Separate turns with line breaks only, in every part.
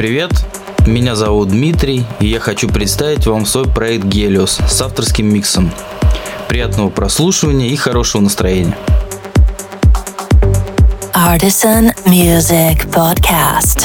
Привет! Меня зовут Дмитрий, и я хочу представить вам свой проект Гелиос с авторским миксом. Приятного прослушивания и хорошего настроения.
Artisan Music Podcast.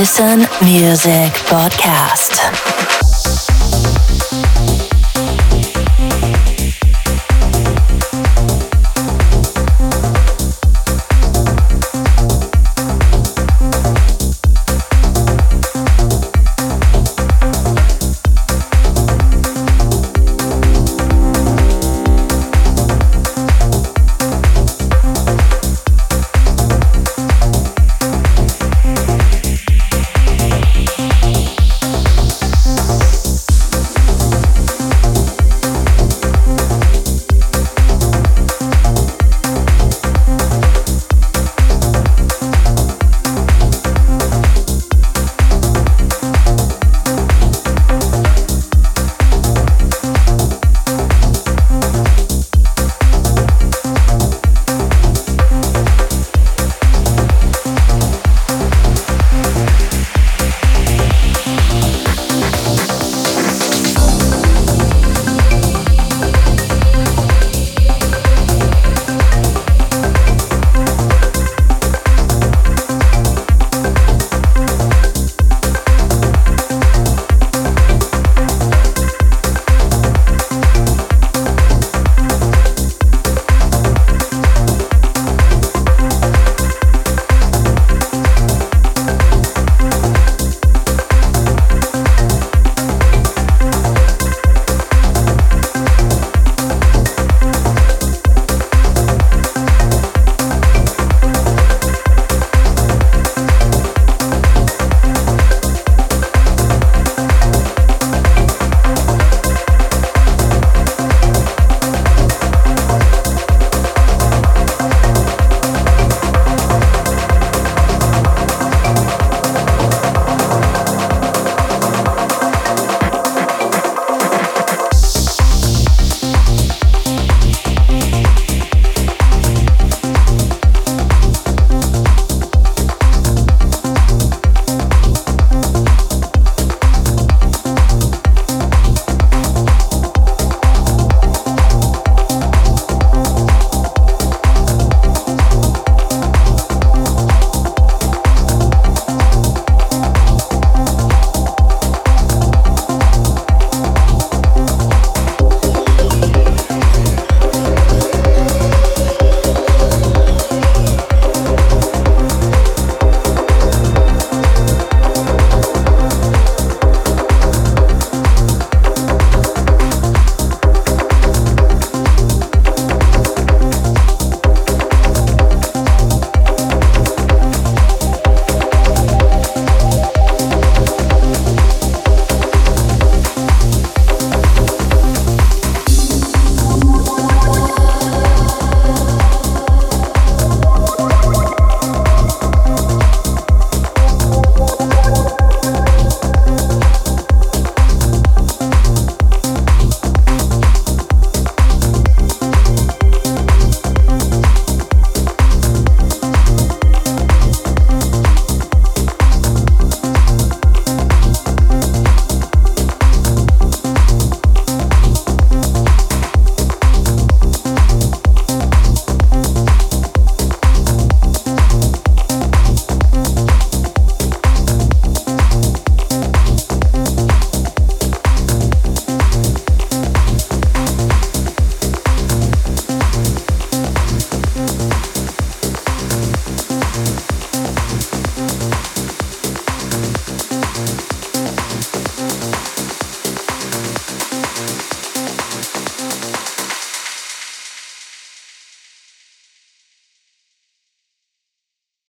Artisan Music Podcast.